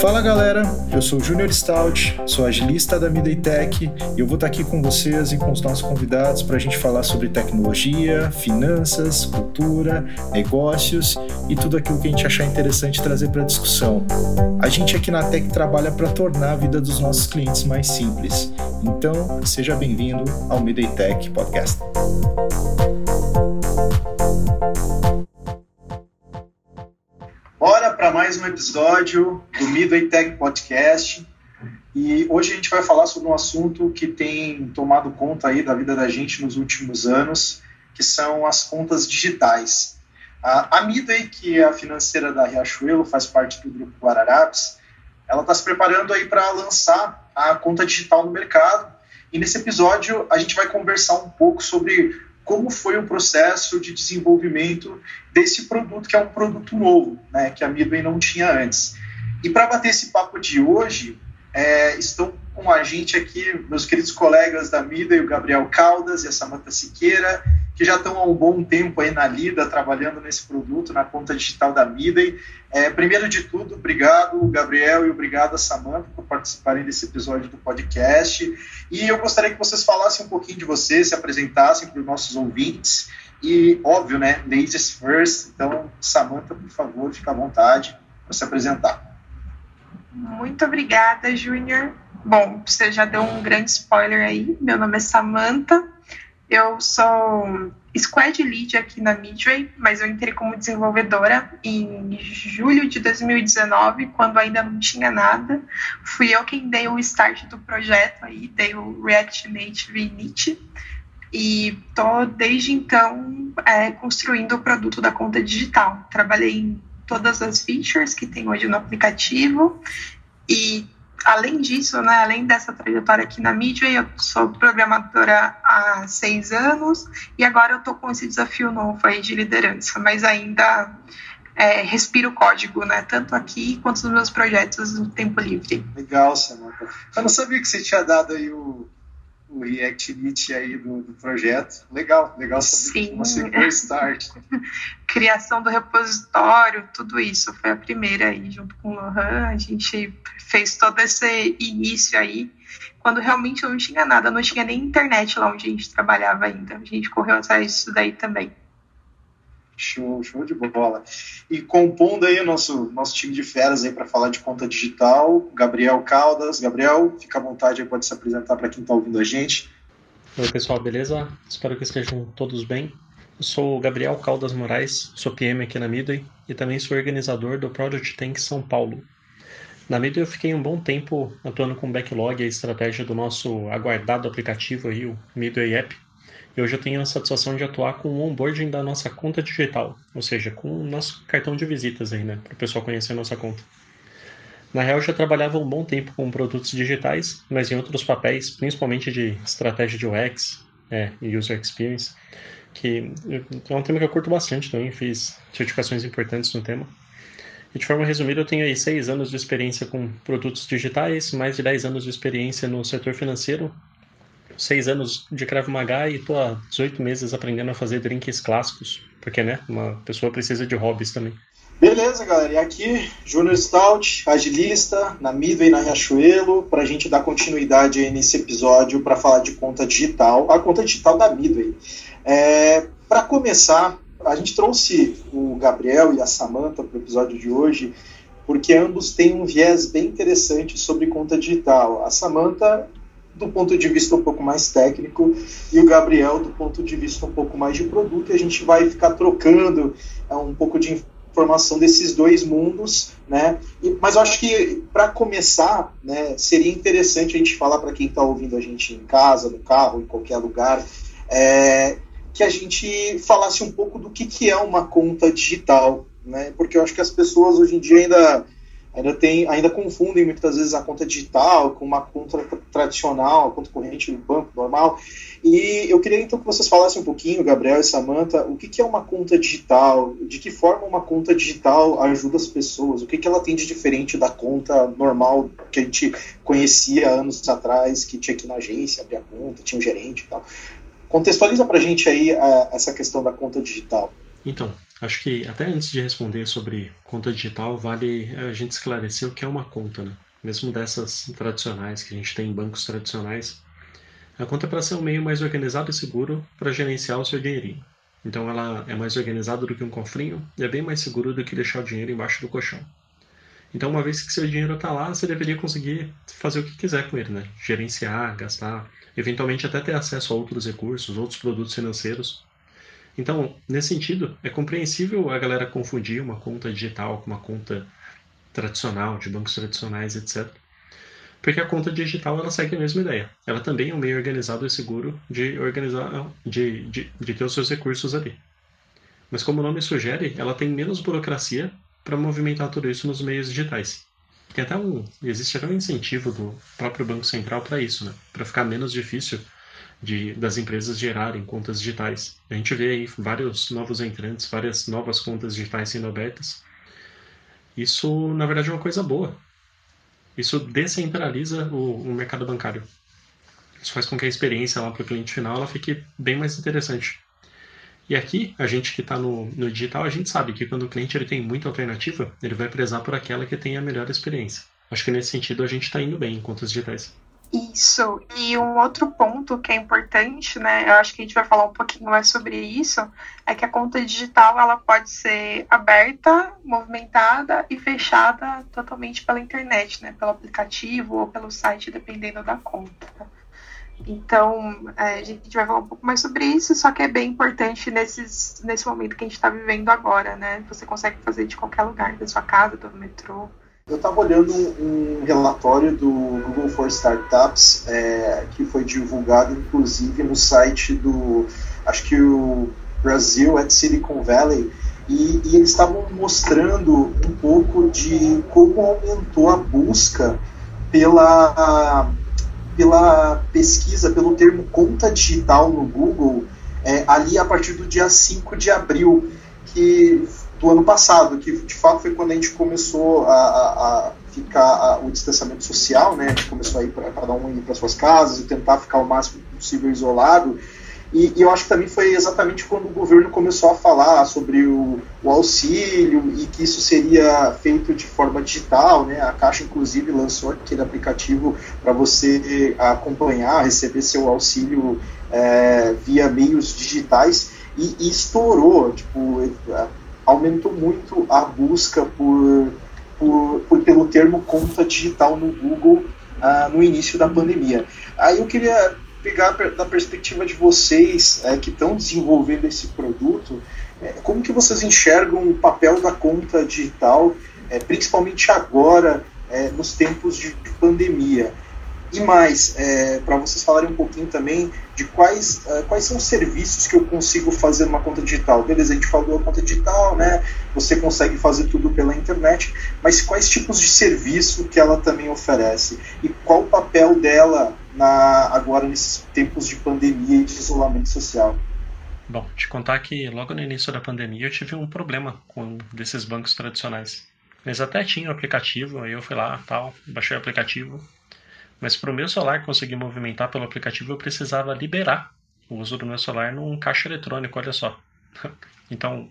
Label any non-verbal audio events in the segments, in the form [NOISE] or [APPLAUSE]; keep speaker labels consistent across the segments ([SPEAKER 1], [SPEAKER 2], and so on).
[SPEAKER 1] Fala galera, eu sou o Junior Stout, sou agilista da Midday Tech e eu vou estar aqui com vocês e com os nossos convidados para a gente falar sobre tecnologia, finanças, cultura, negócios e tudo aquilo que a gente achar interessante trazer para a discussão. A gente aqui na Tech trabalha para tornar a vida dos nossos clientes mais simples. Então, seja bem-vindo ao Midday Tech Podcast. Um episódio do Midway Tech Podcast. E hoje a gente vai falar sobre um assunto que tem tomado conta aí da vida da gente nos últimos anos, que são as contas digitais. A, a Midway, que é a financeira da Riachuelo, faz parte do grupo Guararapes, ela está se preparando aí para lançar a conta digital no mercado. E nesse episódio a gente vai conversar um pouco sobre como foi o processo de desenvolvimento desse produto, que é um produto novo, né, que a Midway não tinha antes. E para bater esse papo de hoje, é, estão com a gente aqui meus queridos colegas da Midway, o Gabriel Caldas e a Samanta Siqueira, que já estão há um bom tempo aí na lida, trabalhando nesse produto, na conta digital da Midway. É, primeiro de tudo, obrigado, Gabriel, e obrigado a Samanta por participarem desse episódio do podcast. E eu gostaria que vocês falassem um pouquinho de vocês, se apresentassem para os nossos ouvintes. E, óbvio, né, ladies first. Então, Samanta, por favor, fique à vontade para se apresentar.
[SPEAKER 2] Muito obrigada, Júnior. Bom, você já deu um grande spoiler aí. Meu nome é Samanta. Eu sou squad lead aqui na Midway, mas eu entrei como desenvolvedora em julho de 2019, quando ainda não tinha nada. Fui eu quem dei o start do projeto aí, dei o React Native Init. E tô desde então é, construindo o produto da conta digital. Trabalhei em todas as features que tem hoje no aplicativo e além disso, né, além dessa trajetória aqui na mídia, eu sou programadora há seis anos e agora eu estou com esse desafio novo aí de liderança, mas ainda é, respiro código, né, tanto aqui quanto nos meus projetos no tempo livre.
[SPEAKER 1] Legal, Samantha. Eu não sabia que você tinha dado aí o, o React Init aí do, do, projeto. Legal, legal saber Sim. você foi start. [LAUGHS]
[SPEAKER 2] Criação do repositório, tudo isso foi a primeira aí, junto com o Lohan, a gente fez todo esse início aí, quando realmente não tinha nada, não tinha nem internet lá onde a gente trabalhava ainda. A gente correu atrás disso daí também.
[SPEAKER 1] Show, show de bola. E compondo aí o nosso, nosso time de feras aí para falar de conta digital, Gabriel Caldas. Gabriel, fica à vontade aí, pode se apresentar para quem está ouvindo a gente.
[SPEAKER 3] Oi, pessoal, beleza? Espero que estejam todos bem. Eu sou o Gabriel Caldas Moraes, sou PM aqui na Midway e também sou organizador do Project Tank São Paulo. Na Midway eu fiquei um bom tempo atuando com backlog e a estratégia do nosso aguardado aplicativo aí, o Midway App, e hoje eu tenho a satisfação de atuar com o onboarding da nossa conta digital, ou seja, com o nosso cartão de visitas aí, né, para o pessoal conhecer a nossa conta. Na real, eu já trabalhava um bom tempo com produtos digitais, mas em outros papéis, principalmente de estratégia de UX é, e User Experience, que é um tema que eu curto bastante também, fiz certificações importantes no tema. E de forma resumida, eu tenho aí seis anos de experiência com produtos digitais, mais de dez anos de experiência no setor financeiro, seis anos de Krav Maga e tô há 18 meses aprendendo a fazer drinks clássicos, porque, né, uma pessoa precisa de hobbies também.
[SPEAKER 1] Beleza, galera. E aqui, Júnior Stout, agilista, na Midway, na Riachuelo, para a gente dar continuidade aí nesse episódio para falar de conta digital, a conta digital da Midway. É, para começar, a gente trouxe o Gabriel e a Samantha para o episódio de hoje, porque ambos têm um viés bem interessante sobre conta digital. A Samantha do ponto de vista um pouco mais técnico e o Gabriel do ponto de vista um pouco mais de produto. E a gente vai ficar trocando é, um pouco de informação desses dois mundos, né? E, mas eu acho que para começar, né, seria interessante a gente falar para quem está ouvindo a gente em casa, no carro, em qualquer lugar, é, que a gente falasse um pouco do que, que é uma conta digital, né? Porque eu acho que as pessoas hoje em dia ainda ainda tem, ainda confundem muitas vezes a conta digital com uma conta tradicional, a conta corrente do banco normal. E eu queria então que vocês falassem um pouquinho, Gabriel e Samantha, o que, que é uma conta digital, de que forma uma conta digital ajuda as pessoas, o que, que ela tem de diferente da conta normal que a gente conhecia anos atrás, que tinha aqui na agência, abrir a conta, tinha um gerente e tal. Contextualiza para a gente aí a, essa questão da conta digital.
[SPEAKER 3] Então, Acho que até antes de responder sobre conta digital, vale a gente esclarecer o que é uma conta, né? Mesmo dessas tradicionais que a gente tem em bancos tradicionais, a conta é para ser um meio mais organizado e seguro para gerenciar o seu dinheirinho. Então ela é mais organizada do que um cofrinho e é bem mais seguro do que deixar o dinheiro embaixo do colchão. Então, uma vez que seu dinheiro está lá, você deveria conseguir fazer o que quiser com ele, né? Gerenciar, gastar, eventualmente até ter acesso a outros recursos, outros produtos financeiros. Então, nesse sentido, é compreensível a galera confundir uma conta digital com uma conta tradicional, de bancos tradicionais, etc. Porque a conta digital ela segue a mesma ideia. Ela também é um meio organizado e seguro de organizar, de, de, de ter os seus recursos ali. Mas como o nome sugere, ela tem menos burocracia para movimentar tudo isso nos meios digitais. Tem até um, existe até um incentivo do próprio Banco Central para isso, né? Para ficar menos difícil de, das empresas gerarem contas digitais. A gente vê aí vários novos entrantes, várias novas contas digitais sendo abertas. Isso, na verdade, é uma coisa boa. Isso descentraliza o, o mercado bancário. Isso faz com que a experiência lá para o cliente final ela fique bem mais interessante. E aqui, a gente que está no, no digital, a gente sabe que quando o cliente ele tem muita alternativa, ele vai prezar por aquela que tem a melhor experiência. Acho que nesse sentido a gente está indo bem em contas digitais.
[SPEAKER 2] Isso. E um outro ponto que é importante, né? Eu acho que a gente vai falar um pouquinho mais sobre isso, é que a conta digital ela pode ser aberta, movimentada e fechada totalmente pela internet, né? Pelo aplicativo ou pelo site, dependendo da conta. Então, é, a gente vai falar um pouco mais sobre isso, só que é bem importante nesses, nesse momento que a gente está vivendo agora, né? Você consegue fazer de qualquer lugar, da sua casa, do metrô.
[SPEAKER 1] Eu estava olhando um, um, relatório do Google for Startups, é, que foi divulgado, inclusive, no site do, acho que o Brasil at Silicon Valley, e, e eles estavam mostrando um pouco de como aumentou a busca pela pela pesquisa, pelo termo conta digital no Google, é, ali a partir do dia 5 de abril que, do ano passado, que de fato foi quando a gente começou a, a, a ficar a, o distanciamento social, né? A gente começou a ir para cada um ir para suas casas e tentar ficar o máximo possível isolado. E, e, eu acho que também foi exatamente quando o governo começou a falar sobre o, o, auxílio e que isso seria feito de forma digital, né? A Caixa inclusive lançou aquele aplicativo para você acompanhar, receber seu auxílio é, via meios digitais e, e estourou, tipo, aumentou muito a busca por, por, por pelo termo conta digital no Google ah, no início da pandemia. Aí eu queria pegar da perspectiva de vocês é, que estão desenvolvendo esse produto, é, como que vocês enxergam o papel da conta digital, é, principalmente agora, nos tempos de pandemia? E mais, é, para vocês falarem um pouquinho também de quais, uh, quais são os serviços que eu consigo fazer numa conta digital. Beleza, a gente falou a conta digital, né? Você consegue fazer tudo pela internet, mas quais tipos de serviço que ela também oferece? E qual o papel dela na, agora nesses tempos de pandemia e de isolamento social?
[SPEAKER 3] Bom, te contar que logo no início da pandemia eu tive um problema com um desses bancos tradicionais. Eles até tinham aplicativo, aí eu fui lá, tal, baixei o aplicativo, mas para o meu celular conseguir movimentar pelo aplicativo eu precisava liberar o uso do meu celular num caixa eletrônico, olha só. [LAUGHS] Então,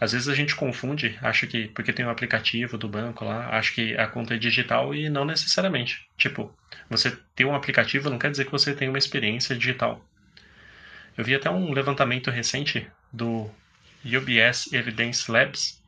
[SPEAKER 3] às vezes a gente confunde, acha que porque tem um aplicativo do banco lá, acha que a conta é digital e não necessariamente. Tipo, você ter um aplicativo não quer dizer que você tem uma experiência digital. Eu vi até um levantamento recente do UBS Evidence Labs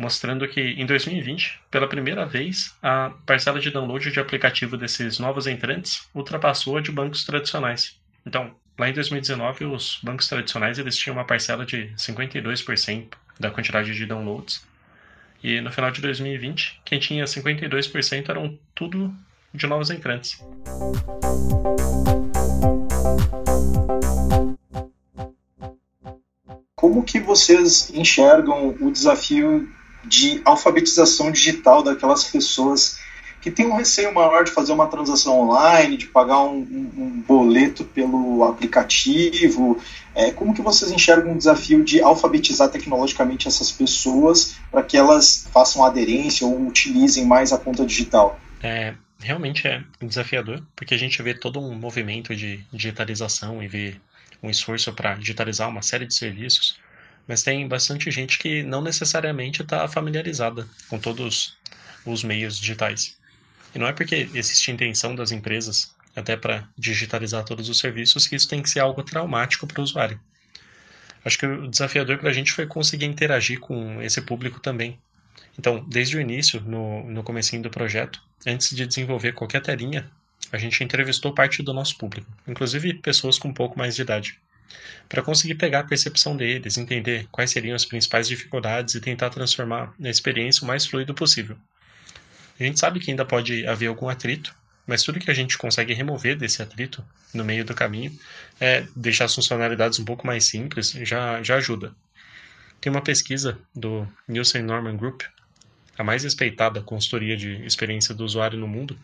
[SPEAKER 3] mostrando que em 2020, pela primeira vez, a parcela de download de aplicativo desses novos entrantes ultrapassou a de bancos tradicionais. Então, lá em 2019, os bancos tradicionais eles tinham uma parcela de 52% da quantidade de downloads. E no final de 2020, quem tinha 52% eram tudo de novos entrantes.
[SPEAKER 1] Como que vocês enxergam o desafio de alfabetização digital daquelas pessoas que têm um receio maior de fazer uma transação online, de pagar um, um, um boleto pelo aplicativo. É, como que vocês enxergam o desafio de alfabetizar tecnologicamente essas pessoas para que elas façam aderência ou utilizem mais a conta digital?
[SPEAKER 3] É, realmente é desafiador, porque a gente vê todo um movimento de digitalização e vê um esforço para digitalizar uma série de serviços mas tem bastante gente que não necessariamente está familiarizada com todos os meios digitais. E não é porque existe intenção das empresas, até para digitalizar todos os serviços, que isso tem que ser algo traumático para o usuário. Acho que o desafiador para a gente foi conseguir interagir com esse público também. Então, desde o início, no, no comecinho do projeto, antes de desenvolver qualquer telinha, a gente entrevistou parte do nosso público, inclusive pessoas com um pouco mais de idade para conseguir pegar a percepção deles, entender quais seriam as principais dificuldades e tentar transformar a experiência o mais fluido possível. A gente sabe que ainda pode haver algum atrito, mas tudo que a gente consegue remover desse atrito no meio do caminho é deixar as funcionalidades um pouco mais simples, já, já ajuda. Tem uma pesquisa do Nielsen Norman Group, a mais respeitada consultoria de experiência do usuário no mundo,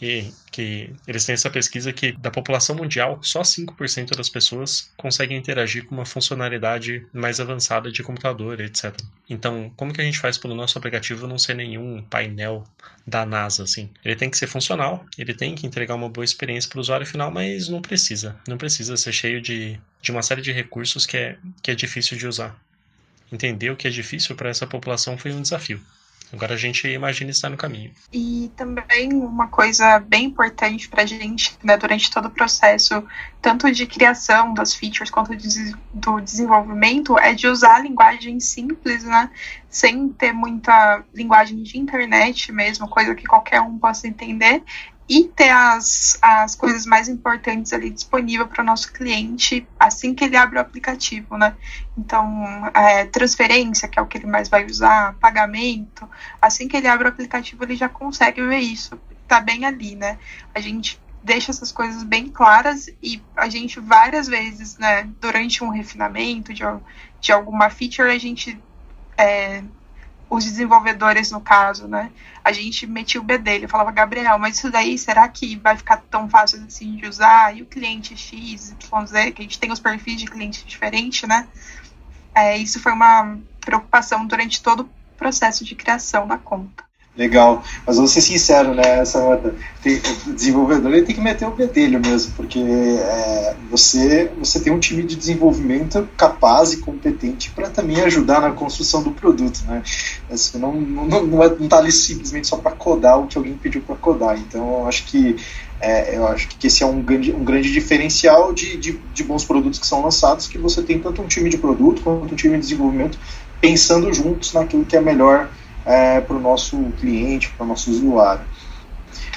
[SPEAKER 3] e que eles têm essa pesquisa que da população mundial, só 5% das pessoas conseguem interagir com uma funcionalidade mais avançada de computador, etc. Então, como que a gente faz para o nosso aplicativo não ser nenhum painel da NASA, assim? Ele tem que ser funcional, ele tem que entregar uma boa experiência para o usuário final, mas não precisa. Não precisa ser cheio de, de uma série de recursos que é, que é difícil de usar. Entender o que é difícil para essa população foi um desafio. Agora a gente imagina estar no caminho.
[SPEAKER 2] E também uma coisa bem importante para a gente, né, durante todo o processo, tanto de criação das features quanto de, do desenvolvimento, é de usar linguagem simples, né, sem ter muita linguagem de internet mesmo, coisa que qualquer um possa entender, e ter as, as coisas mais importantes ali disponível para o nosso cliente assim que ele abre o aplicativo, né? Então, é, transferência, que é o que ele mais vai usar, pagamento, assim que ele abre o aplicativo, ele já consegue ver isso, tá bem ali, né? A gente deixa essas coisas bem claras e a gente várias vezes, né, durante um refinamento de, de alguma feature, a gente é, os desenvolvedores, no caso, né? A gente metia o B dele, falava, Gabriel, mas isso daí, será que vai ficar tão fácil assim de usar? E o cliente X, Y, Z, que a gente tem os perfis de cliente diferente, né? É, isso foi uma preocupação durante todo o processo de criação da conta.
[SPEAKER 1] Legal. Mas vou ser sincero, né, Samantha? Tem, o desenvolvedor ele tem que meter o bedelho mesmo, porque é, você, você tem um time de desenvolvimento capaz e competente para também ajudar na construção do produto, né? Você não, não, não, não é, tá ali simplesmente só para codar o que alguém pediu para codar. Então, eu acho que é, eu acho que esse é um grande, um grande diferencial de, de, de bons produtos que são lançados, que você tem tanto um time de produto quanto um time de desenvolvimento pensando juntos naquilo que é melhor é, para o nosso cliente, para o nosso usuário.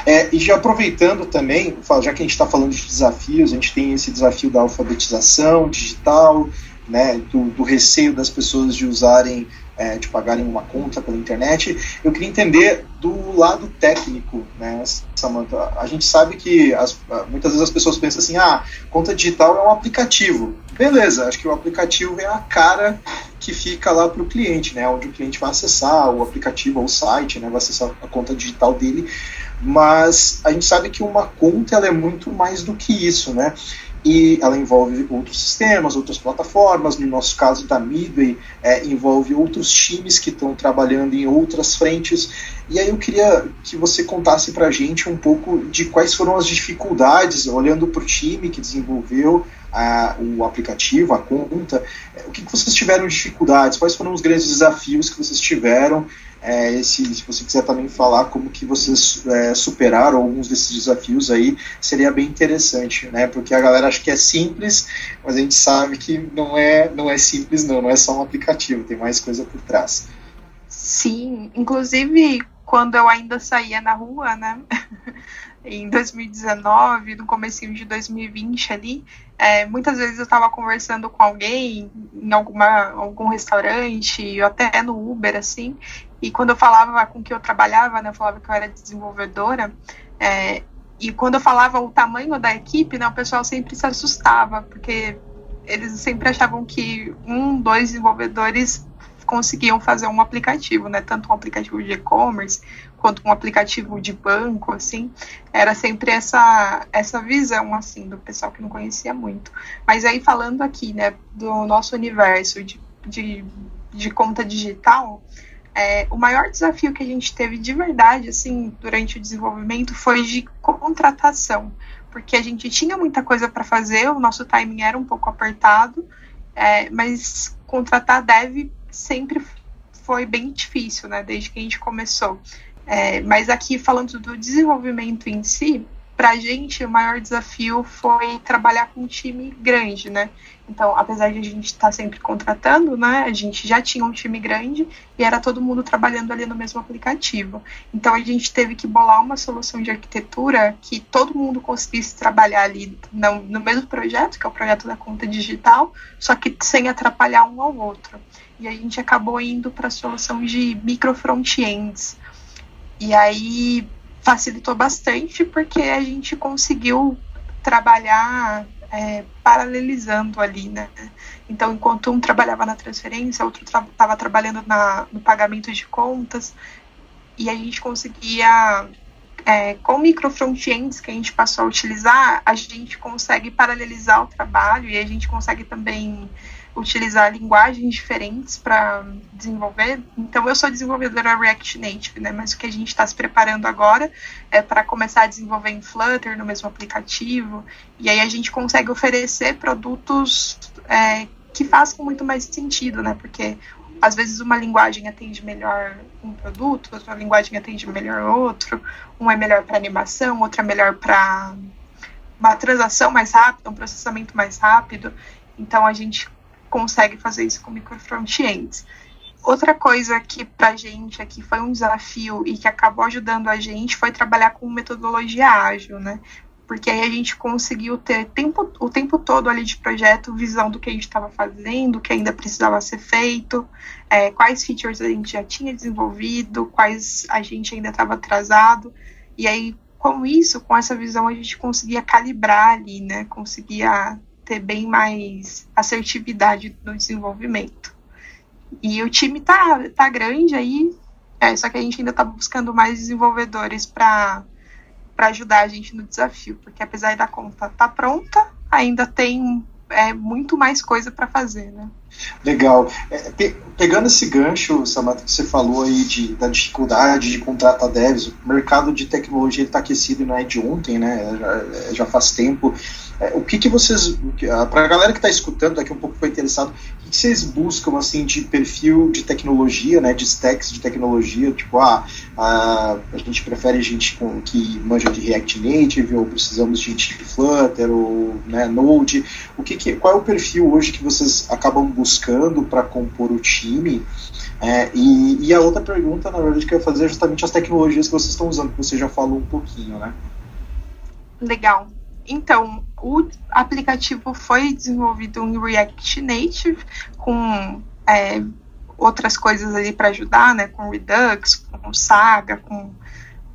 [SPEAKER 1] É, e já aproveitando também, já que a gente está falando de desafios, a gente tem esse desafio da alfabetização digital, né, do, do receio das pessoas de usarem, é, de pagarem uma conta pela internet. Eu queria entender do lado técnico, né, Samantha. A gente sabe que as, muitas vezes as pessoas pensam assim, ah, conta digital é um aplicativo. Beleza, acho que o aplicativo é a cara que fica lá para o cliente, né, onde o cliente vai acessar o aplicativo ou o site, né, vai acessar a conta digital dele. Mas a gente sabe que uma conta ela é muito mais do que isso, né? e ela envolve outros sistemas, outras plataformas. No nosso caso da Midway, é, envolve outros times que estão trabalhando em outras frentes. E aí eu queria que você contasse para a gente um pouco de quais foram as dificuldades, olhando para o time que desenvolveu a, o aplicativo, a conta, o que, que vocês tiveram dificuldades, quais foram os grandes desafios que vocês tiveram é, se, se você quiser também falar como que vocês é, superaram alguns desses desafios aí, seria bem interessante, né? Porque a galera acha que é simples, mas a gente sabe que não é, não é simples não, não é só um aplicativo, tem mais coisa por trás.
[SPEAKER 2] Sim, inclusive quando eu ainda saía na rua, né? [LAUGHS] em 2019, no comecinho de 2020 ali, é, muitas vezes eu estava conversando com alguém em alguma, algum restaurante, ou até no Uber, assim, e quando eu falava com que eu trabalhava, né, eu falava que eu era desenvolvedora, é, e quando eu falava o tamanho da equipe, né, o pessoal sempre se assustava, porque eles sempre achavam que um, dois desenvolvedores conseguiam fazer um aplicativo, né? Tanto um aplicativo de e-commerce quanto um aplicativo de banco, assim. Era sempre essa essa visão, assim, do pessoal que não conhecia muito. Mas aí falando aqui, né, do nosso universo de, de, de conta digital, é, o maior desafio que a gente teve de verdade, assim, durante o desenvolvimento foi de contratação, porque a gente tinha muita coisa para fazer, o nosso timing era um pouco apertado É, mas contratar dev sempre foi bem difícil, né? Desde que a gente começou. É, mas aqui falando do desenvolvimento em si, para a gente o maior desafio foi trabalhar com um time grande, né? Então, apesar de a gente estar tá sempre contratando, né, a gente já tinha um time grande e era todo mundo trabalhando ali no mesmo aplicativo. Então, a gente teve que bolar uma solução de arquitetura que todo mundo conseguisse trabalhar ali no, no mesmo projeto, que é o projeto da conta digital, só que sem atrapalhar um ao outro. E a gente acabou indo para a solução de micro front-ends. E aí facilitou bastante porque a gente conseguiu trabalhar é, paralelizando ali, né? Então, enquanto um trabalhava na transferência, outro estava tra trabalhando na, no pagamento de contas, e a gente conseguia, é, com micro front-ends que a gente passou a utilizar, a gente consegue paralelizar o trabalho e a gente consegue também utilizar linguagens diferentes para desenvolver. Então, eu sou desenvolvedora React Native, né? Mas o que a gente está se preparando agora é para começar a desenvolver em Flutter no mesmo aplicativo. E aí a gente consegue oferecer produtos é, que façam muito mais sentido, né? Porque às vezes uma linguagem atende melhor um produto, outra linguagem atende melhor outro, um é melhor para animação, outra é melhor para uma transação mais rápida, um processamento mais rápido. Então a gente consegue fazer isso com micro front-ends. Outra coisa que para gente aqui foi um desafio e que acabou ajudando a gente foi trabalhar com metodologia ágil, né? Porque aí a gente conseguiu ter tempo, o tempo todo ali de projeto, visão do que a gente estava fazendo, o que ainda precisava ser feito, é, quais features a gente já tinha desenvolvido, quais a gente ainda estava atrasado. E aí, com isso, com essa visão, a gente conseguia calibrar ali, né? Conseguia ter bem mais assertividade no desenvolvimento. E o time tá, tá grande aí, é, só que a gente ainda está buscando mais desenvolvedores para ajudar a gente no desafio, porque apesar da conta tá pronta, ainda tem é, muito mais coisa para fazer, né?
[SPEAKER 1] Legal. É, pe pegando esse gancho, Samantha, que você falou aí de, da dificuldade de contratar devs, o mercado de tecnologia está aquecido não é de ontem, né? Já, já faz tempo. É, o que, que vocês, para a galera que está escutando daqui um pouco foi interessado, o que, que, vocês buscam assim de perfil de tecnologia, né, de stacks de tecnologia, tipo, ah, a, a gente prefere gente com, que manja de React Native, ou precisamos de gente de Flutter, ou né, Node, o que, que qual é o perfil hoje que vocês acabam buscando para compor o time? É, e, e, a outra pergunta, na verdade, que eu ia fazer é justamente as tecnologias que vocês estão usando, que você já falou um pouquinho, né?
[SPEAKER 2] Legal. Então, o aplicativo foi desenvolvido em React Native, com é, outras coisas ali para ajudar, né? Com Redux, com Saga, com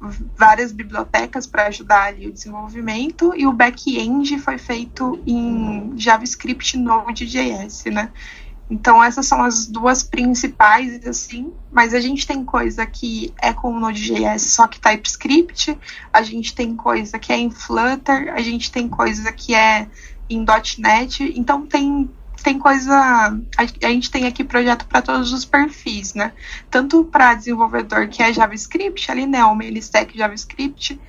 [SPEAKER 2] várias bibliotecas para ajudar ali o desenvolvimento e o back-end foi feito em JavaScript Node.js, né? Então essas são as duas principais, assim, mas a gente tem coisa que é com Node.js, só que TypeScript, a gente tem coisa que é em Flutter, a gente tem coisa que é em .NET, então tem tem coisa, a, gente tem aqui projeto para todos os perfis, né? Tanto para desenvolvedor que é JavaScript, ali né, main stack JavaScript,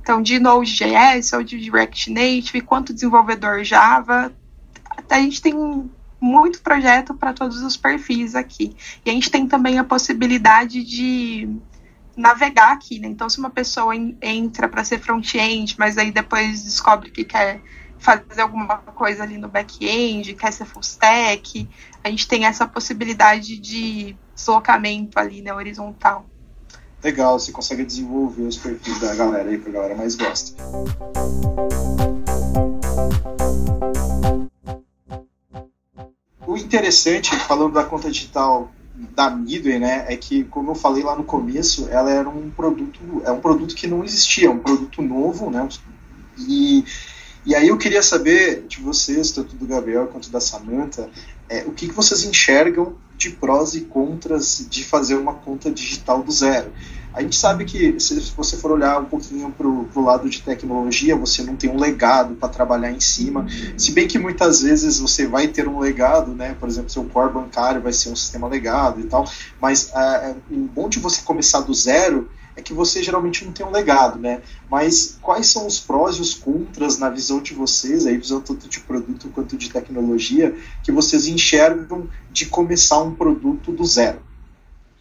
[SPEAKER 2] então de Node.js ou de React Native, quanto desenvolvedor Java, a gente tem muito projeto para todos os perfis aqui. E a gente tem também a possibilidade de navegar aqui, né? Então, se uma pessoa entra para ser front-end, mas aí depois descobre que quer fazer alguma coisa ali no back-end, quer ser full stack, a gente tem essa possibilidade de deslocamento ali, né, horizontal.
[SPEAKER 1] Legal, você consegue desenvolver os perfis da galera aí, que a galera mais gosta. o interessante, falando da conta digital da Midway, né, é que, como eu falei lá no começo, ela era um produto, é um produto que não existia, um produto novo, né, e, e aí eu queria saber de vocês, tanto do Gabriel quanto da Samantha, é, o que, que vocês enxergam de prós e contras de fazer uma conta digital do zero. A gente sabe que se você for olhar um pouquinho para o lado de tecnologia, você não tem um legado para trabalhar em cima. Se bem que muitas vezes você vai ter um legado, né? Por exemplo, seu core bancário vai ser um sistema legado e tal. Mas uh, o bom de você começar do zero é que você geralmente não tem um legado, né? Mas quais são os prós e os contras na visão de vocês, aí visão tanto de produto quanto de tecnologia, que vocês enxergam de começar um produto do zero?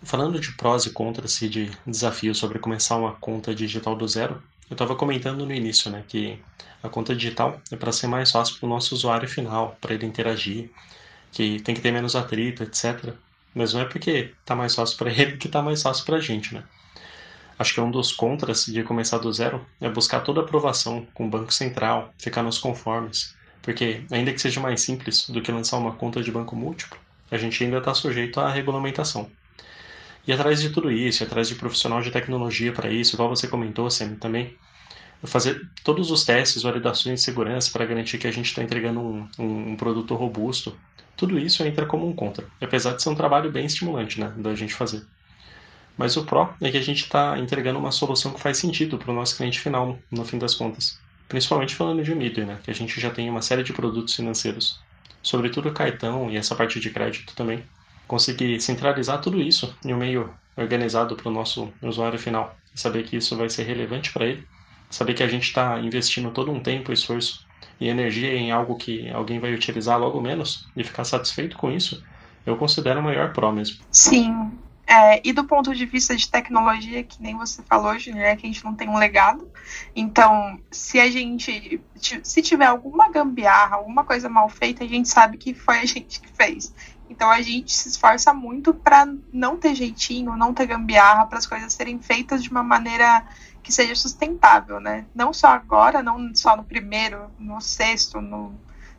[SPEAKER 3] Falando de prós e contras e de desafios sobre começar uma conta digital do zero, eu estava comentando no início, né, que a conta digital é para ser mais fácil para o nosso usuário final, para ele interagir, que tem que ter menos atrito, etc. Mas não é porque tá mais fácil para [LAUGHS] ele que tá mais fácil para a gente, né? Acho que um dos contras de começar do zero é buscar toda a aprovação com o Banco Central, ficar nos conformes, porque ainda que seja mais simples do que lançar uma conta de banco múltiplo, a gente ainda está sujeito à regulamentação. E atrás de tudo isso, atrás de profissional de tecnologia para isso, igual você comentou, Sam, também, fazer todos os testes, validações de segurança para garantir que a gente está entregando um, um, um, produto robusto. Tudo isso entra como um contra, apesar de ser um trabalho bem estimulante né, da gente fazer. Mas o pró é que a gente está entregando uma solução que faz sentido para o nosso cliente final, no fim das contas. Principalmente falando de Midway, né, que a gente já tem uma série de produtos financeiros, sobretudo cartão e essa parte de crédito também. Conseguir centralizar tudo isso em um meio organizado para o nosso usuário final, saber que isso vai ser relevante para ele saber que a gente está investindo todo um tempo, esforço e energia em algo que alguém vai utilizar logo menos e ficar satisfeito com isso, eu considero o maior pró mesmo.
[SPEAKER 2] Sim. É, e do ponto de vista de tecnologia, que nem você falou, Junior, é que a gente não tem um legado. Então, se a gente. Se tiver alguma gambiarra, alguma coisa mal feita, a gente sabe que foi a [LAUGHS] gente que fez. Então a gente se esforça muito para não ter jeitinho, não ter gambiarra, para as coisas serem feitas de uma maneira que seja sustentável, né? Não só agora, não só no primeiro, no sexto, no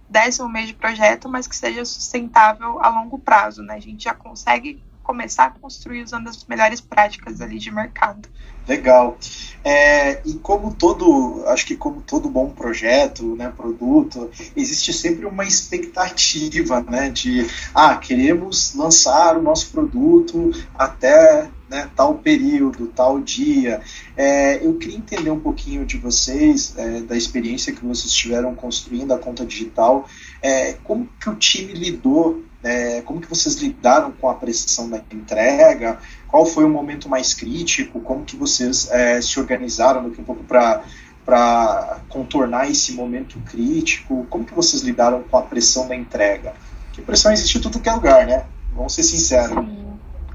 [SPEAKER 2] décimo mês de projeto, mas que seja sustentável a longo prazo, né? A gente já consegue começar a construir usando as melhores práticas ali de mercado.
[SPEAKER 1] Legal. É, e como todo, acho que como todo bom projeto, né, produto, existe sempre uma expectativa, né, de, ah, queremos lançar o nosso produto até né, tal período, tal dia. É, eu queria entender um pouquinho de vocês, é, da experiência que vocês tiveram construindo a conta digital, é, como que o time lidou é, como que vocês lidaram com a pressão da entrega? Qual foi o momento mais crítico? Como que vocês é, se organizaram um pouco para para contornar esse momento crítico? Como que vocês lidaram com a pressão da entrega? Que pressão existe em todo que é lugar, né? Vamos ser sinceros.
[SPEAKER 2] Sim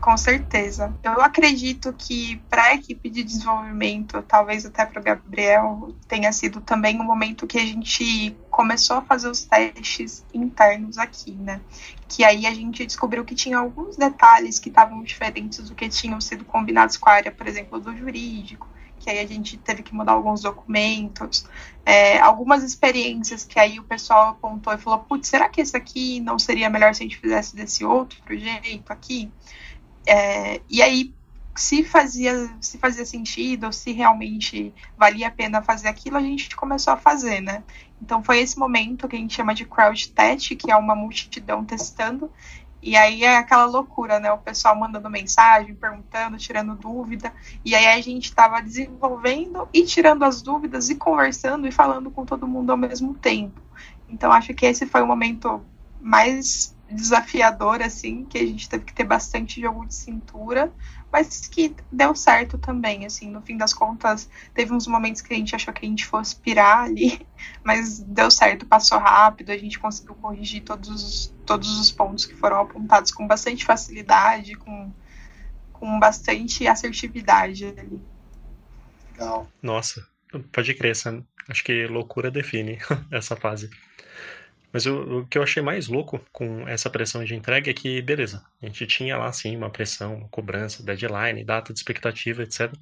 [SPEAKER 2] com certeza. Eu acredito que para a equipe de desenvolvimento, talvez até para o Gabriel, tenha sido também um momento que a gente começou a fazer os testes internos aqui, né? Que aí a gente descobriu que tinha alguns detalhes que estavam diferentes do que tinham sido combinados com a área, por exemplo, do jurídico que aí a gente teve que mudar alguns documentos, é, algumas experiências que aí o pessoal apontou e falou, putz, será que esse aqui não seria melhor se a gente fizesse desse outro jeito aqui? É, e aí, se fazia, se fazia sentido, ou se realmente valia a pena fazer aquilo, a gente começou a fazer, né? Então foi esse momento que a gente chama de crowd test, que é uma multidão testando. E aí é aquela loucura, né? O pessoal mandando mensagem, perguntando, tirando dúvida. E aí a gente estava desenvolvendo e tirando as dúvidas e conversando e falando com todo mundo ao mesmo tempo. Então acho que esse foi o momento mais desafiador, assim, que a gente teve que ter bastante jogo de cintura, mas que deu certo também, assim, no fim das contas, teve uns momentos que a gente achou que a gente fosse pirar ali, [LAUGHS] mas deu certo, passou rápido, a gente conseguiu corrigir todos os, todos os pontos que foram apontados com bastante facilidade, com, com bastante assertividade ali.
[SPEAKER 3] Legal. Nossa, pode crer, Sam. Acho que loucura define [LAUGHS] essa fase. Mas o, o, que eu achei mais louco com essa pressão de entrega é que, beleza, a gente tinha lá sim uma pressão, uma cobrança, deadline, data de expectativa, etc.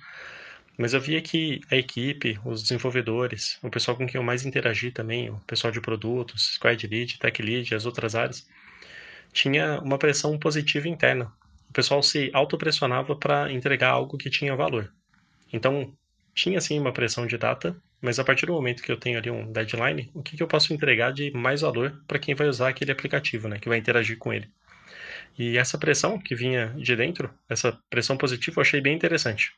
[SPEAKER 3] Mas eu via que a equipe, os desenvolvedores, o pessoal com quem eu mais interagi também, o pessoal de produtos, Squad Lead, Tech Lead, as outras áreas, tinha uma pressão positiva interna. O pessoal se autopressionava para entregar algo que tinha valor. Então, tinha sim uma pressão de data, mas a partir do momento que eu tenho ali um deadline, o que, que eu posso entregar de mais valor para quem vai usar aquele aplicativo, né, que vai interagir com ele. E essa pressão que vinha de dentro, essa pressão positiva, eu achei bem interessante.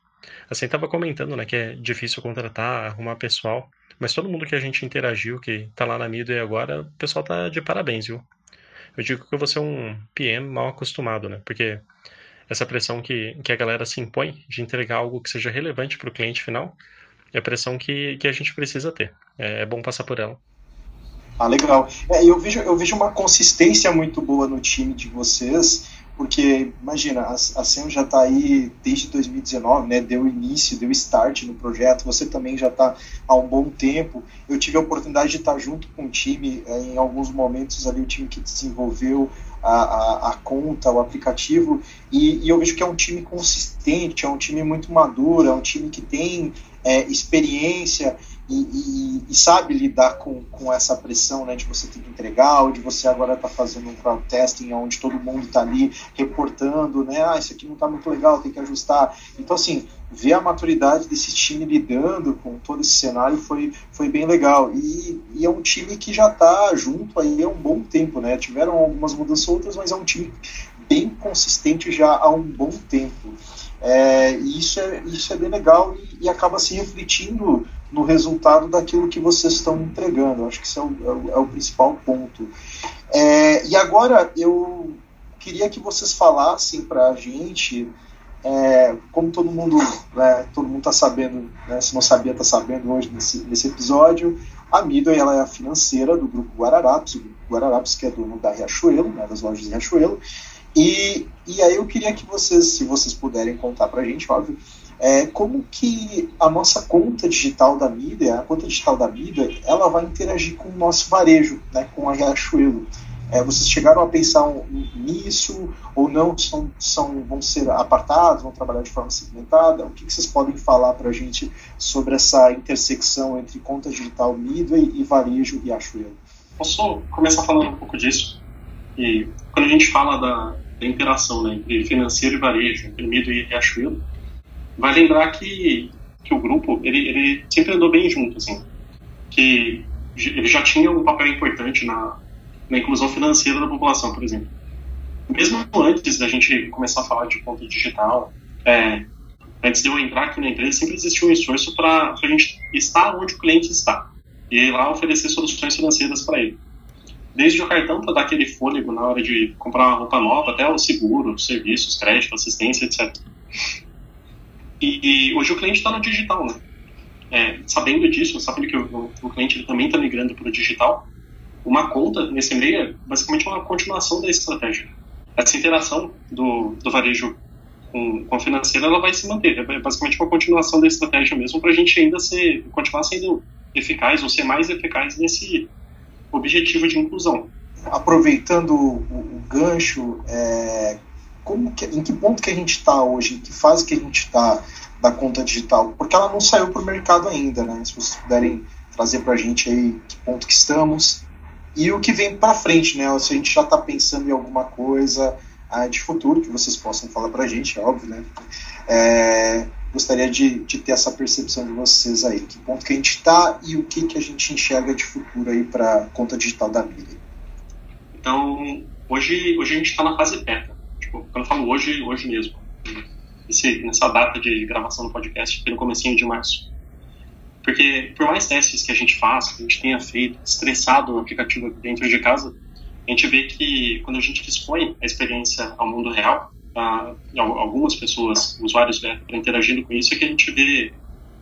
[SPEAKER 3] Assim, estava comentando né, que é difícil contratar, arrumar pessoal, mas todo mundo que a gente interagiu, que está lá na Midway agora, o pessoal tá de parabéns, viu? Eu digo que eu vou ser um PM mal acostumado, né? Porque
[SPEAKER 4] essa pressão que, que a galera se impõe de entregar algo que seja relevante para o cliente final é a pressão que, que a gente precisa ter. É, é bom passar por ela.
[SPEAKER 1] Ah, legal. É, eu, vejo, eu vejo uma consistência muito boa no time de vocês, porque, imagina, a, a já está aí desde 2019, né, deu início, deu start no projeto, você também já está há um bom tempo. Eu tive a oportunidade de estar junto com o time, é, em alguns momentos ali, o time que desenvolveu a, a, a conta, o aplicativo, e, e, eu vejo que é um time consistente, é um time muito maduro, é um time que tem é, experiência e, e, e, sabe lidar com, com essa pressão né, de você ter que entregar, ou de você agora estar tá fazendo um crowd testing onde todo mundo está ali reportando, né? Ah, isso aqui não está muito legal, tem que ajustar. Então, assim, ver a maturidade desse time lidando com todo esse cenário foi, foi bem legal. E, e é um time que já está junto aí há um bom tempo, né? Tiveram algumas mudanças outras, mas é um time bem consistente já há um bom tempo. É, e isso é, isso é bem legal e, e, acaba se refletindo no resultado daquilo que vocês estão entregando. Acho que isso é o, é é o principal ponto. É, e agora eu queria que vocês falassem para a gente, é, como todo mundo né, todo mundo está sabendo, né, se não sabia está sabendo hoje nesse, nesse episódio, a Midway ela é a financeira do grupo Guararapes, o grupo Guararapes que é dono da Riachuelo, né, das lojas de Riachuelo, e, e aí eu queria que vocês, se vocês puderem contar para a gente, óbvio, é, como que a nossa conta digital da mídia, a conta digital da mídia, ela vai interagir com o nosso varejo, né, com a Riachuelo. É, vocês chegaram a pensar nisso ou não? São, são, vão ser apartados, vão trabalhar de forma segmentada? O que, que vocês podem falar para a gente sobre essa intersecção entre conta digital Midway e varejo Riachuelo?
[SPEAKER 3] Posso começar falando um pouco disso? E quando a gente fala da, da interação né, entre financeiro e varejo, entre Mido e Riachuelo, vai lembrar que, que o grupo ele, ele sempre andou bem junto, assim, que ele já tinha um papel importante na, na inclusão financeira da população, por exemplo. Mesmo antes da gente começar a falar de conta digital, é, antes de eu entrar aqui na empresa, sempre existiu um esforço para a gente estar onde o cliente está e ir lá oferecer soluções financeiras para ele desde o cartão para dar aquele fôlego na hora de comprar uma roupa nova, até o seguro, serviços, crédito, assistência, etc. E, e hoje o cliente está no digital, né? É, sabendo disso, sabendo que o, o cliente também está migrando para o digital, uma conta nesse meio é basicamente uma continuação da estratégia. Essa interação do, do varejo com, com a financeira ela vai se manter. É basicamente uma continuação da estratégia mesmo para a gente ainda ser, continuar sendo eficaz ou ser mais eficaz nesse objetivo de inclusão.
[SPEAKER 1] Aproveitando o, o gancho, é, como que, em que ponto que a gente está hoje, em que fase que a gente está da conta digital? Porque ela não saiu para o mercado ainda, né? Se vocês puderem trazer para a gente aí que ponto que estamos e o que vem para frente, né? Se a gente já está pensando em alguma coisa ah, de futuro que vocês possam falar para a gente, é óbvio, né? É, gostaria de, de, ter essa percepção de vocês aí, que ponto que a gente está e o que, que a gente enxerga de futuro aí para conta digital da mídia.
[SPEAKER 3] Então, hoje, hoje a gente está na fase beta. Tipo, quando eu falo hoje, hoje mesmo. Esse, nessa data de gravação do podcast, que no comecinho de março. Porque por mais testes que a gente faça, que a gente tenha feito, estressado o aplicativo dentro de casa, a gente vê que quando a gente expõe a experiência ao mundo real, algumas pessoas, usuários, né, interagindo com isso, é que a gente vê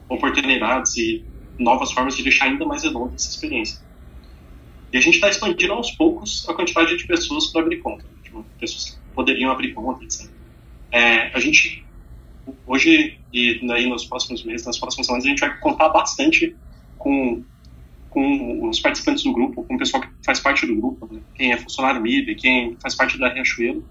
[SPEAKER 3] oportunidades e novas formas de deixar ainda mais redonda essa experiência. E a gente está expandindo aos poucos a quantidade de pessoas para abrir conta, tipo, pessoas que poderiam abrir conta, etc. É, a gente, hoje e daí nos próximos meses, nas próximas semanas, a gente vai contar bastante com, com os participantes do grupo, com o pessoal que faz parte do grupo, né? quem é funcionário MIB, quem faz parte da Riachuelo,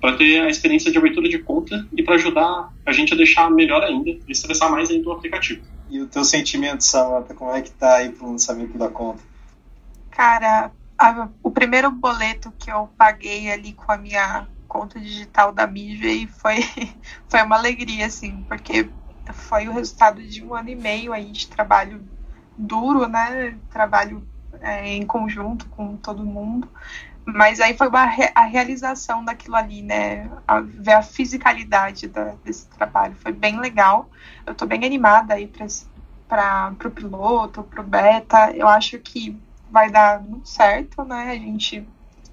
[SPEAKER 3] para ter a experiência de abertura de conta e para ajudar a gente a deixar melhor ainda e estressar mais ainda o aplicativo.
[SPEAKER 1] E o teu sentimento, Samantha, como é que tá aí pro lançamento da conta?
[SPEAKER 2] Cara, a, o primeiro boleto que eu paguei ali com a minha conta digital da Midway foi, [LAUGHS] foi uma alegria, assim, porque foi o resultado de um ano e meio aí de trabalho duro, né? Trabalho é, em conjunto com todo mundo. Mas aí foi uma, a realização daquilo ali, né? A, ver a fisicalidade da, desse trabalho. Foi bem legal. Eu tô bem animada aí para o piloto, para o beta. Eu acho que vai dar muito certo, né? A gente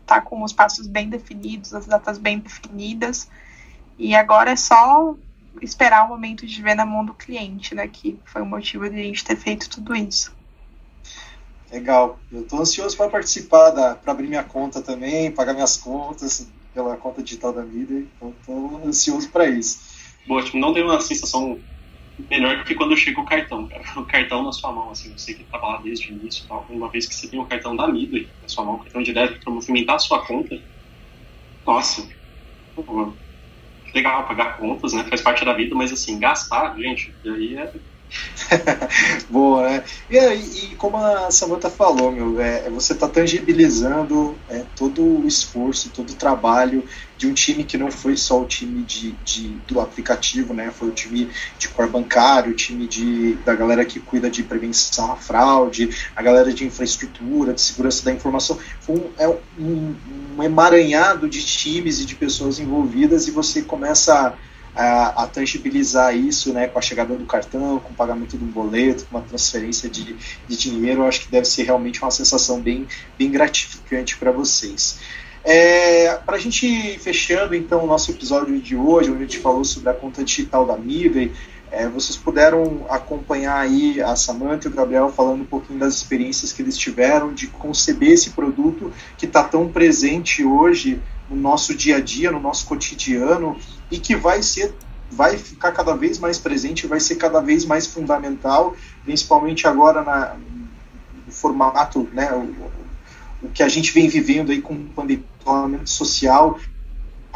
[SPEAKER 2] tá com os passos bem definidos, as datas bem definidas. E agora é só esperar o momento de ver na mão do cliente, né? Que foi o motivo de a gente ter feito tudo isso.
[SPEAKER 1] Legal. Eu estou ansioso para participar, para abrir minha conta também, pagar minhas contas pela conta digital da mídia. Então, estou ansioso para isso.
[SPEAKER 3] Boa, tipo, não tem uma sensação melhor que quando chega o cartão, cara. [LAUGHS] O cartão na sua mão, assim, você que estava lá desde o início, tal, uma vez que você tem o cartão da Midway na sua mão, o cartão de débito para movimentar a sua conta, nossa, legal, pagar contas, né, faz parte da vida, mas assim, gastar, gente, aí é [LAUGHS]
[SPEAKER 1] Boa, né? E, e, como a Samantha falou, meu, é, você está tangibilizando é, todo o esforço, todo o trabalho de um time que não foi só o time de, de, do aplicativo, né? Foi o time de core bancário, o time de, da galera que cuida de prevenção à fraude, a galera de infraestrutura, de segurança da informação. Um, é um, um emaranhado de times e de pessoas envolvidas e você começa a a, a, tangibilizar isso né, com a chegada do cartão, com o pagamento do boleto, com uma transferência de, de dinheiro, eu acho que deve ser realmente uma sensação bem, bem gratificante para vocês. É, para a gente fechando então o nosso episódio de hoje, onde a gente falou sobre a conta digital da Midway, é, vocês puderam acompanhar aí a Samantha e o Gabriel falando um pouquinho das experiências que eles tiveram de conceber esse produto que está tão presente hoje no nosso dia a dia, no nosso cotidiano e que vai ser vai ficar cada vez mais presente, vai ser cada vez mais fundamental, principalmente agora na, no formato, né, o, o que a gente vem vivendo aí com o pandemia social, a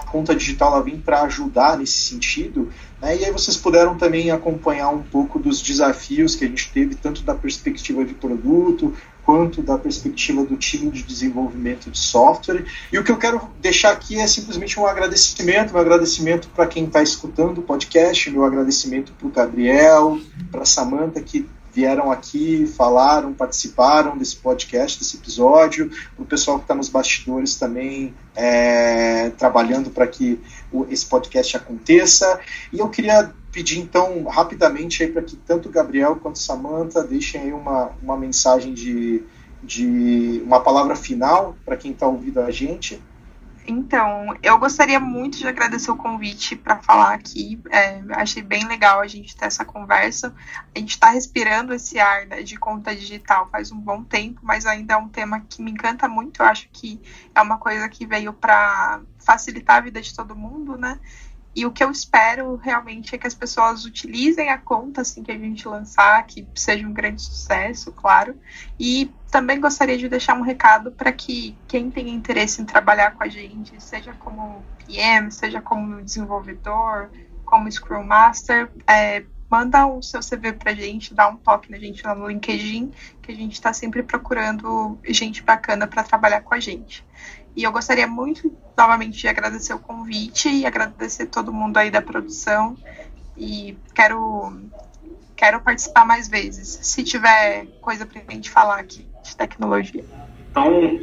[SPEAKER 1] conta digital ela vem para ajudar nesse sentido, né, e aí vocês puderam também acompanhar um pouco dos desafios que a gente teve, tanto da perspectiva de produto, quanto da perspectiva do time de desenvolvimento de software. E o que eu quero deixar aqui é simplesmente um agradecimento, um agradecimento para quem está escutando o podcast, meu agradecimento para o Gabriel, para a Samanta, que vieram aqui, falaram, participaram desse podcast, desse episódio, para o pessoal que está nos bastidores também é, trabalhando para que o, esse podcast aconteça. E eu queria pedir então rapidamente para que tanto o Gabriel quanto Samantha deixem aí uma, uma mensagem de, de uma palavra final para quem está ouvindo a gente.
[SPEAKER 2] Então, eu gostaria muito de agradecer o convite para falar aqui. É, achei bem legal a gente ter essa conversa. A gente está respirando esse ar né, de conta digital faz um bom tempo, mas ainda é um tema que me encanta muito. Eu acho que é uma coisa que veio para facilitar a vida de todo mundo, né? E o que eu espero realmente é que as pessoas utilizem a conta assim que a gente lançar, que seja um grande sucesso, claro. E também gostaria de deixar um recado para que quem tem interesse em trabalhar com a gente, seja como PM, seja como desenvolvedor, como Scrum Master, é, manda o seu CV para a gente, dá um toque na gente lá no LinkedIn, que a gente está sempre procurando gente bacana para trabalhar com a gente. E eu gostaria muito, novamente, de agradecer o convite e agradecer todo mundo aí da produção. E quero, quero participar mais vezes, se tiver coisa para a gente falar aqui de tecnologia.
[SPEAKER 3] Então,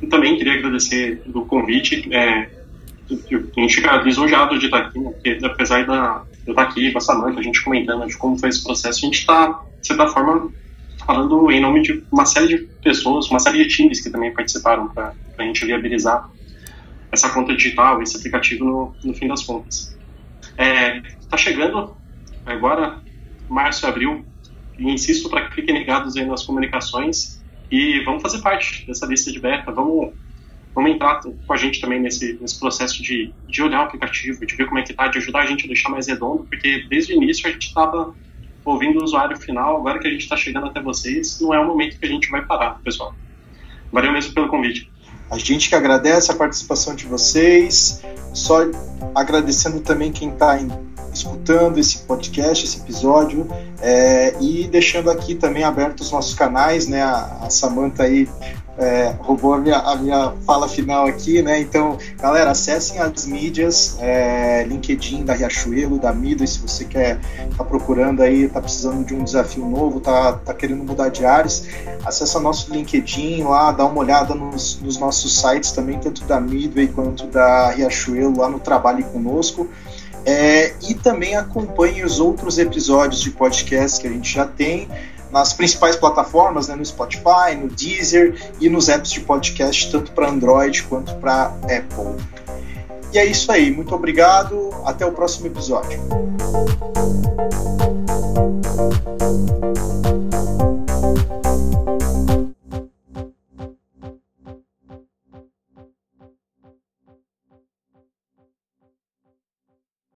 [SPEAKER 3] eu também queria agradecer o convite. É, a gente fica lisonjeado de estar aqui, né, porque apesar da, eu estar aqui com a Samanta, a gente comentando de como foi esse processo, a gente está, de certa forma, falando em nome de uma série de pessoas, uma série de times que também participaram para a gente viabilizar essa conta digital, esse aplicativo no, no fim das contas. Está é, tá chegando agora, março e abril, e insisto para que fiquem ligados aí nas comunicações e vamos fazer parte dessa lista de beta, vamos, vamos entrar com a gente também nesse, nesse processo de, de olhar o aplicativo, de ver como é que está, de ajudar a gente a deixar mais redondo, porque desde o início a gente estava ouvindo o usuário final, agora que a gente está chegando até vocês, não é o momento que a gente vai parar, pessoal. Valeu mesmo pelo convite.
[SPEAKER 1] A gente que agradece a participação de vocês, só agradecendo também quem está escutando esse podcast, esse episódio, é, e deixando aqui também abertos os nossos canais, né? A, a Samanta aí é, roubou a minha, a minha fala final aqui, né? Então, galera, acessem as mídias, é, LinkedIn da Riachuelo, da Mido, se você quer, tá procurando aí, tá precisando de um desafio novo, tá, tá querendo mudar de áreas, acessa nosso LinkedIn lá, dá uma olhada nos, nos nossos sites também, tanto da Midway quanto da Riachuelo, lá no Trabalhe Conosco. É, e também acompanhe os outros episódios de podcast que a gente já tem nas principais plataformas, né, no Spotify, no Deezer e nos apps de podcast, tanto para Android quanto para Apple. E é isso aí, muito obrigado, até o próximo episódio.